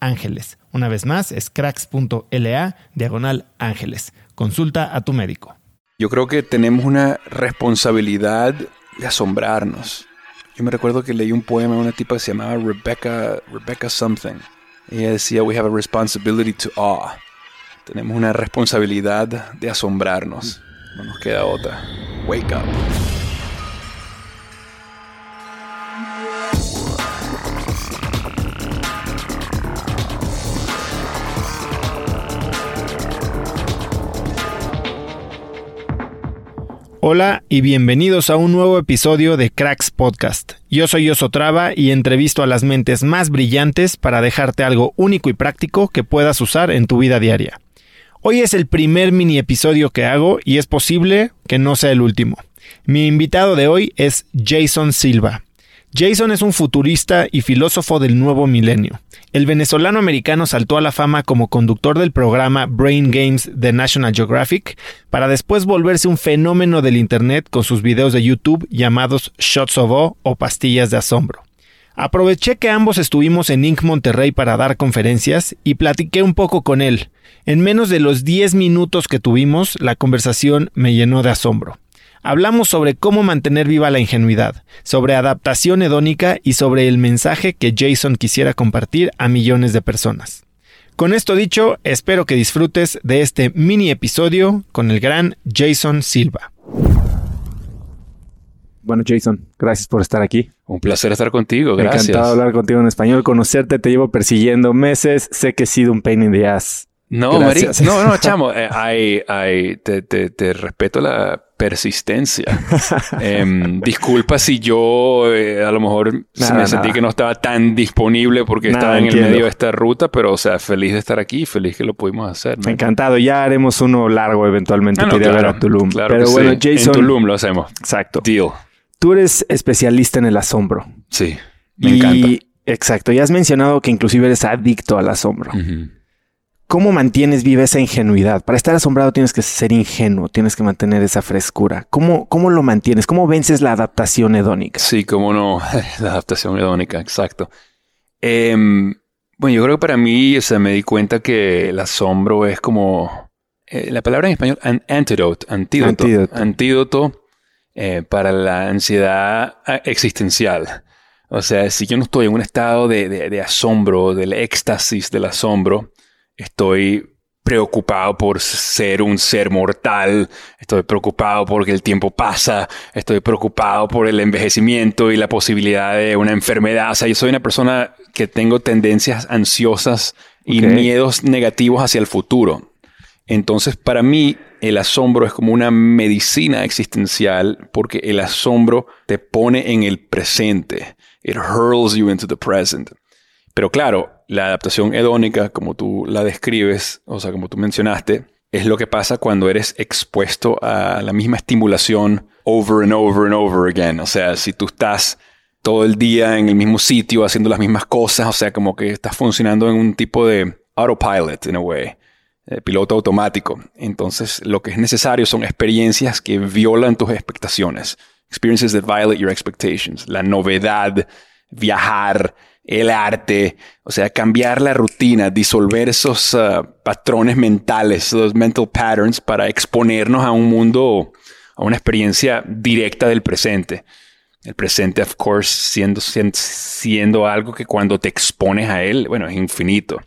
ángeles. Una vez más, es cracks.la diagonal ángeles. Consulta a tu médico. Yo creo que tenemos una responsabilidad de asombrarnos. Yo me recuerdo que leí un poema de una tipa que se llamaba Rebecca, Rebecca Something. Ella decía, we have a responsibility to awe. Tenemos una responsabilidad de asombrarnos. No nos queda otra. Wake up. Hola y bienvenidos a un nuevo episodio de Cracks Podcast. Yo soy Osotrava y entrevisto a las mentes más brillantes para dejarte algo único y práctico que puedas usar en tu vida diaria. Hoy es el primer mini episodio que hago y es posible que no sea el último. Mi invitado de hoy es Jason Silva. Jason es un futurista y filósofo del nuevo milenio. El venezolano americano saltó a la fama como conductor del programa Brain Games de National Geographic para después volverse un fenómeno del Internet con sus videos de YouTube llamados Shots of O o Pastillas de Asombro. Aproveché que ambos estuvimos en Inc. Monterrey para dar conferencias y platiqué un poco con él. En menos de los 10 minutos que tuvimos, la conversación me llenó de asombro. Hablamos sobre cómo mantener viva la ingenuidad, sobre adaptación hedónica y sobre el mensaje que Jason quisiera compartir a millones de personas. Con esto dicho, espero que disfrutes de este mini episodio con el gran Jason Silva. Bueno, Jason, gracias por estar aquí. Un placer estar contigo, gracias. Encantado de hablar contigo en español, conocerte, te llevo persiguiendo meses, sé que he sido un pain in the ass. No, María, no, no, chamo, eh, te, te, te respeto la persistencia. Em, disculpa si yo eh, a lo mejor me sentí que no estaba tan disponible porque estaba en el medio de esta ruta, pero o sea, feliz de estar aquí, feliz que lo pudimos hacer. Encantado, ya haremos uno largo eventualmente ah, ver a Tulum. pero bueno, Jason. En Tulum lo hacemos. Exacto. Deal. Tú eres especialista en el asombro. Sí, me encanta. Exacto, ya has mencionado que inclusive eres adicto al asombro. ¿Cómo mantienes viva esa ingenuidad? Para estar asombrado tienes que ser ingenuo, tienes que mantener esa frescura. ¿Cómo, cómo lo mantienes? ¿Cómo vences la adaptación hedónica? Sí, cómo no, la adaptación hedónica, exacto. Em, bueno, yo creo que para mí, o sea, me di cuenta que el asombro es como, eh, la palabra en español, an antidote, antídoto, antídoto, eh, para la ansiedad ah, existencial. O sea, si yo no estoy en un estado de, de asombro, del éxtasis del asombro, estoy preocupado por ser un ser mortal, estoy preocupado porque el tiempo pasa, estoy preocupado por el envejecimiento y la posibilidad de una enfermedad. O sea, yo soy una persona que tengo tendencias ansiosas y miedos negativos hacia el futuro. Entonces, para mí, el asombro es como una medicina existencial porque el asombro te pone en el presente. It hurls you into the present. Pero claro, la adaptación hedónica, como tú la describes, o sea, como tú mencionaste, es lo que pasa cuando eres expuesto a la misma estimulación over and over and over again. O sea, si tú estás todo el día en el mismo sitio haciendo las mismas cosas, o sea, como que estás funcionando en un tipo de autopilot, in a way, eh, piloto automático. Entonces, lo que es necesario son experiencias que violan tus expectaciones. Experiences that violate your expectations. La novedad, viajar, el arte, o sea, cambiar la rutina, disolver esos uh, patrones mentales, esos mental patterns para exponernos a un mundo, a una experiencia directa del presente. El presente, of course, siendo, siendo algo que cuando te expones a él, bueno, es infinito.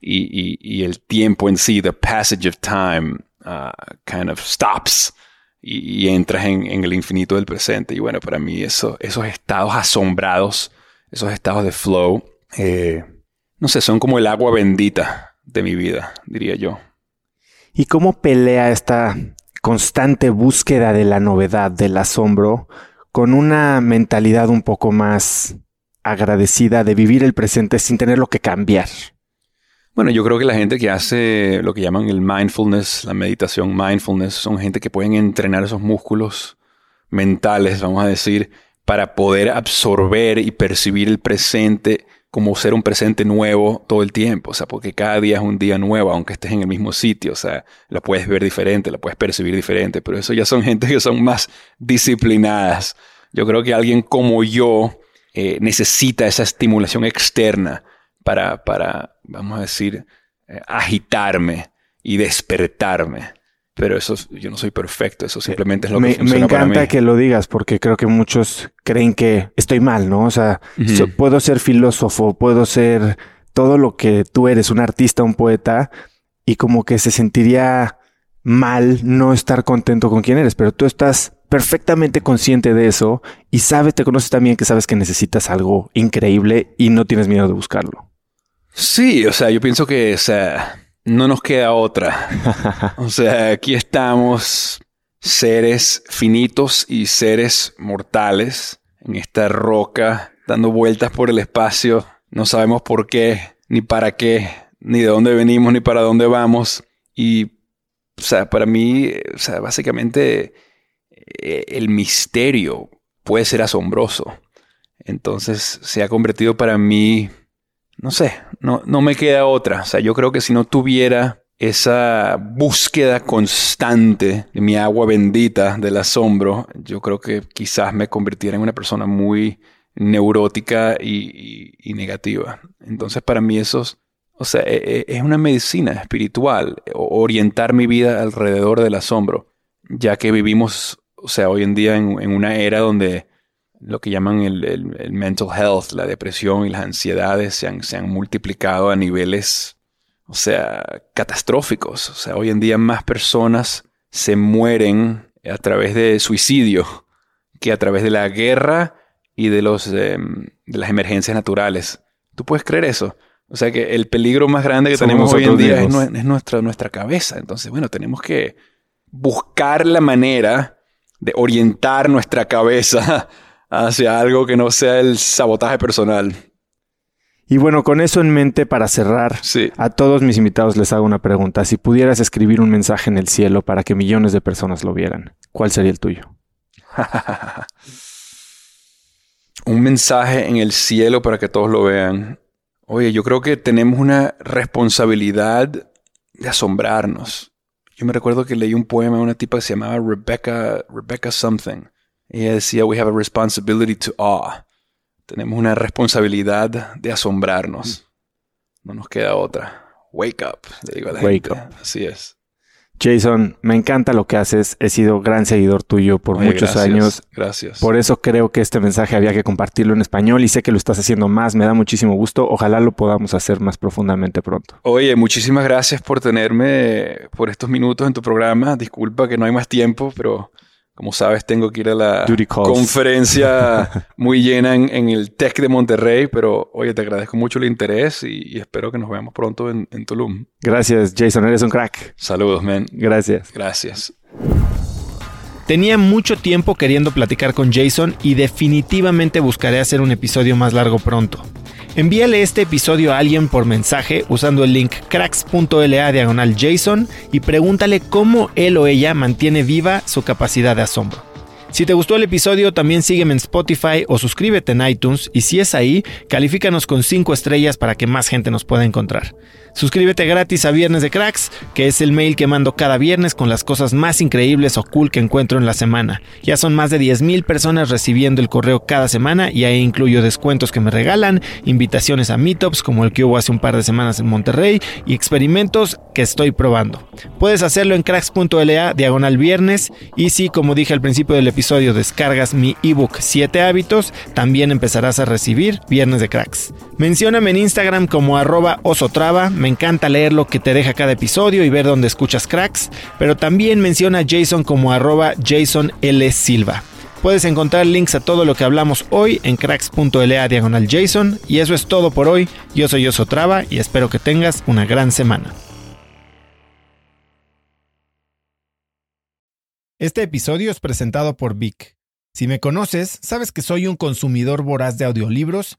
Y, y, el tiempo en sí, the passage of time, uh, kind of stops y, entras en, en, el infinito del presente. Y bueno, para mí eso, esos estados asombrados esos estados de flow, eh, no sé, son como el agua bendita de mi vida, diría yo. ¿Y cómo pelea esta constante búsqueda de la novedad, del asombro, con una mentalidad un poco más agradecida de vivir el presente sin tenerlo que cambiar? Bueno, yo creo que la gente que hace lo que llaman el mindfulness, la meditación mindfulness, son gente que pueden entrenar esos músculos mentales, vamos a decir, para poder absorber y percibir el presente como ser un presente nuevo todo el tiempo, o sea, porque cada día es un día nuevo, aunque estés en el mismo sitio, o sea, lo puedes ver diferente, lo puedes percibir diferente, pero eso ya son gente que son más disciplinadas. Yo creo que alguien como yo eh, necesita esa estimulación externa para, para vamos a decir, eh, agitarme y despertarme. Pero eso, yo no soy perfecto, eso simplemente es lo que me, funciona Me encanta que lo digas porque creo que muchos creen que estoy mal, ¿no? O sea, puedo ser filósofo, puedo ser todo lo que tú eres, un artista, un poeta, y como que se sentiría mal no estar contento con quien eres, pero tú estás perfectamente consciente de eso y sabes, te conoces también que sabes que necesitas algo increíble y no tienes miedo de buscarlo. Sí, o sea, yo pienso que, o sea, no nos queda otra. o sea, aquí estamos seres finitos y seres mortales en esta roca dando vueltas por el espacio. No sabemos por qué, ni para qué, ni de dónde venimos, ni para dónde vamos. Y, o sea, para mí, o sea, básicamente eh, el misterio puede ser asombroso. Entonces se ha convertido para mí no sé, no, no me queda otra. O sea, yo creo que si no tuviera esa búsqueda constante de mi agua bendita del asombro, yo creo que quizás me convirtiera en una persona muy neurótica y, negativa. Entonces, para mí eso es, o sea, e, e, es una medicina espiritual, orientar mi vida alrededor del asombro, ya que vivimos, o sea, hoy en día en una era donde lo que llaman el, mental health, la depresión y las ansiedades se han, se han multiplicado a niveles, o sea, catastróficos. O sea, hoy en día más personas se mueren a través de suicidio que a través de la guerra y de, los, em, de las emergencias naturales. ¿Tú puedes creer eso? O sea que el peligro más grande que tenemos hoy en día es, es, nuestra, nuestra cabeza. Entonces, bueno, tenemos que buscar la manera de orientar nuestra cabeza hacia algo que no sea el sabotaje personal. Y bueno, con eso en mente, para cerrar, a todos mis invitados les hago una pregunta. Si pudieras escribir un mensaje en el cielo para que millones de personas lo vieran, ¿cuál sería el tuyo? un mensaje en el cielo para que todos lo vean. Oye, yo creo que tenemos una responsabilidad de asombrarnos. Yo me recuerdo que leí un poema de una tipa que se llamaba Rebecca, Rebecca Something. Ella decía, we have a responsibility to awe. Tenemos una responsabilidad de asombrarnos. No nos queda otra. Wake up, le digo a la Wake Up. Así es. Jason, me encanta lo que haces. He sido gran seguidor tuyo por Oye, muchos gracias, años. Gracias. Por eso creo que este mensaje había que compartirlo en español y sé que lo estás haciendo más. Me da muchísimo gusto. Ojalá lo podamos hacer más profundamente pronto. Oye, muchísimas gracias por tenerme por estos minutos en tu programa. Disculpa que no hay más tiempo, pero como sabes, tengo que ir a la conferencia muy llena en, en el Tech de Monterrey. Pero oye, te agradezco mucho el interés y, y espero que nos veamos pronto en, en Tulum. Gracias, Jason. Eres un crack. Saludos, man. Gracias. Gracias. Tenía mucho tiempo queriendo platicar con Jason y definitivamente buscaré hacer un episodio más largo pronto. Envíale este episodio a alguien por mensaje usando el link cracks.la diagonal y pregúntale cómo él o ella mantiene viva su capacidad de asombro. Si te gustó el episodio, también sígueme en Spotify o suscríbete en iTunes y si es ahí, califícanos con 5 estrellas para que más gente nos pueda encontrar. Suscríbete gratis a Viernes de Cracks, que es el mail que mando cada viernes con las cosas más increíbles o cool que encuentro en la semana. Ya son más de 10.000 personas recibiendo el correo cada semana y ahí incluyo descuentos que me regalan, invitaciones a meetups como el que hubo hace un par de semanas en Monterrey y experimentos que estoy probando. Puedes hacerlo en cracks.la diagonal viernes y si como dije al principio del episodio descargas mi ebook 7 hábitos, también empezarás a recibir Viernes de Cracks. Mencióname en Instagram como arroba osotrava, me encanta leer lo que te deja cada episodio y ver dónde escuchas cracks, pero también menciona a Jason como arroba Jason L. Silva. Puedes encontrar links a todo lo que hablamos hoy en cracks.la diagonal Jason y eso es todo por hoy. Yo soy Osotrava y espero que tengas una gran semana. Este episodio es presentado por Vic. Si me conoces, sabes que soy un consumidor voraz de audiolibros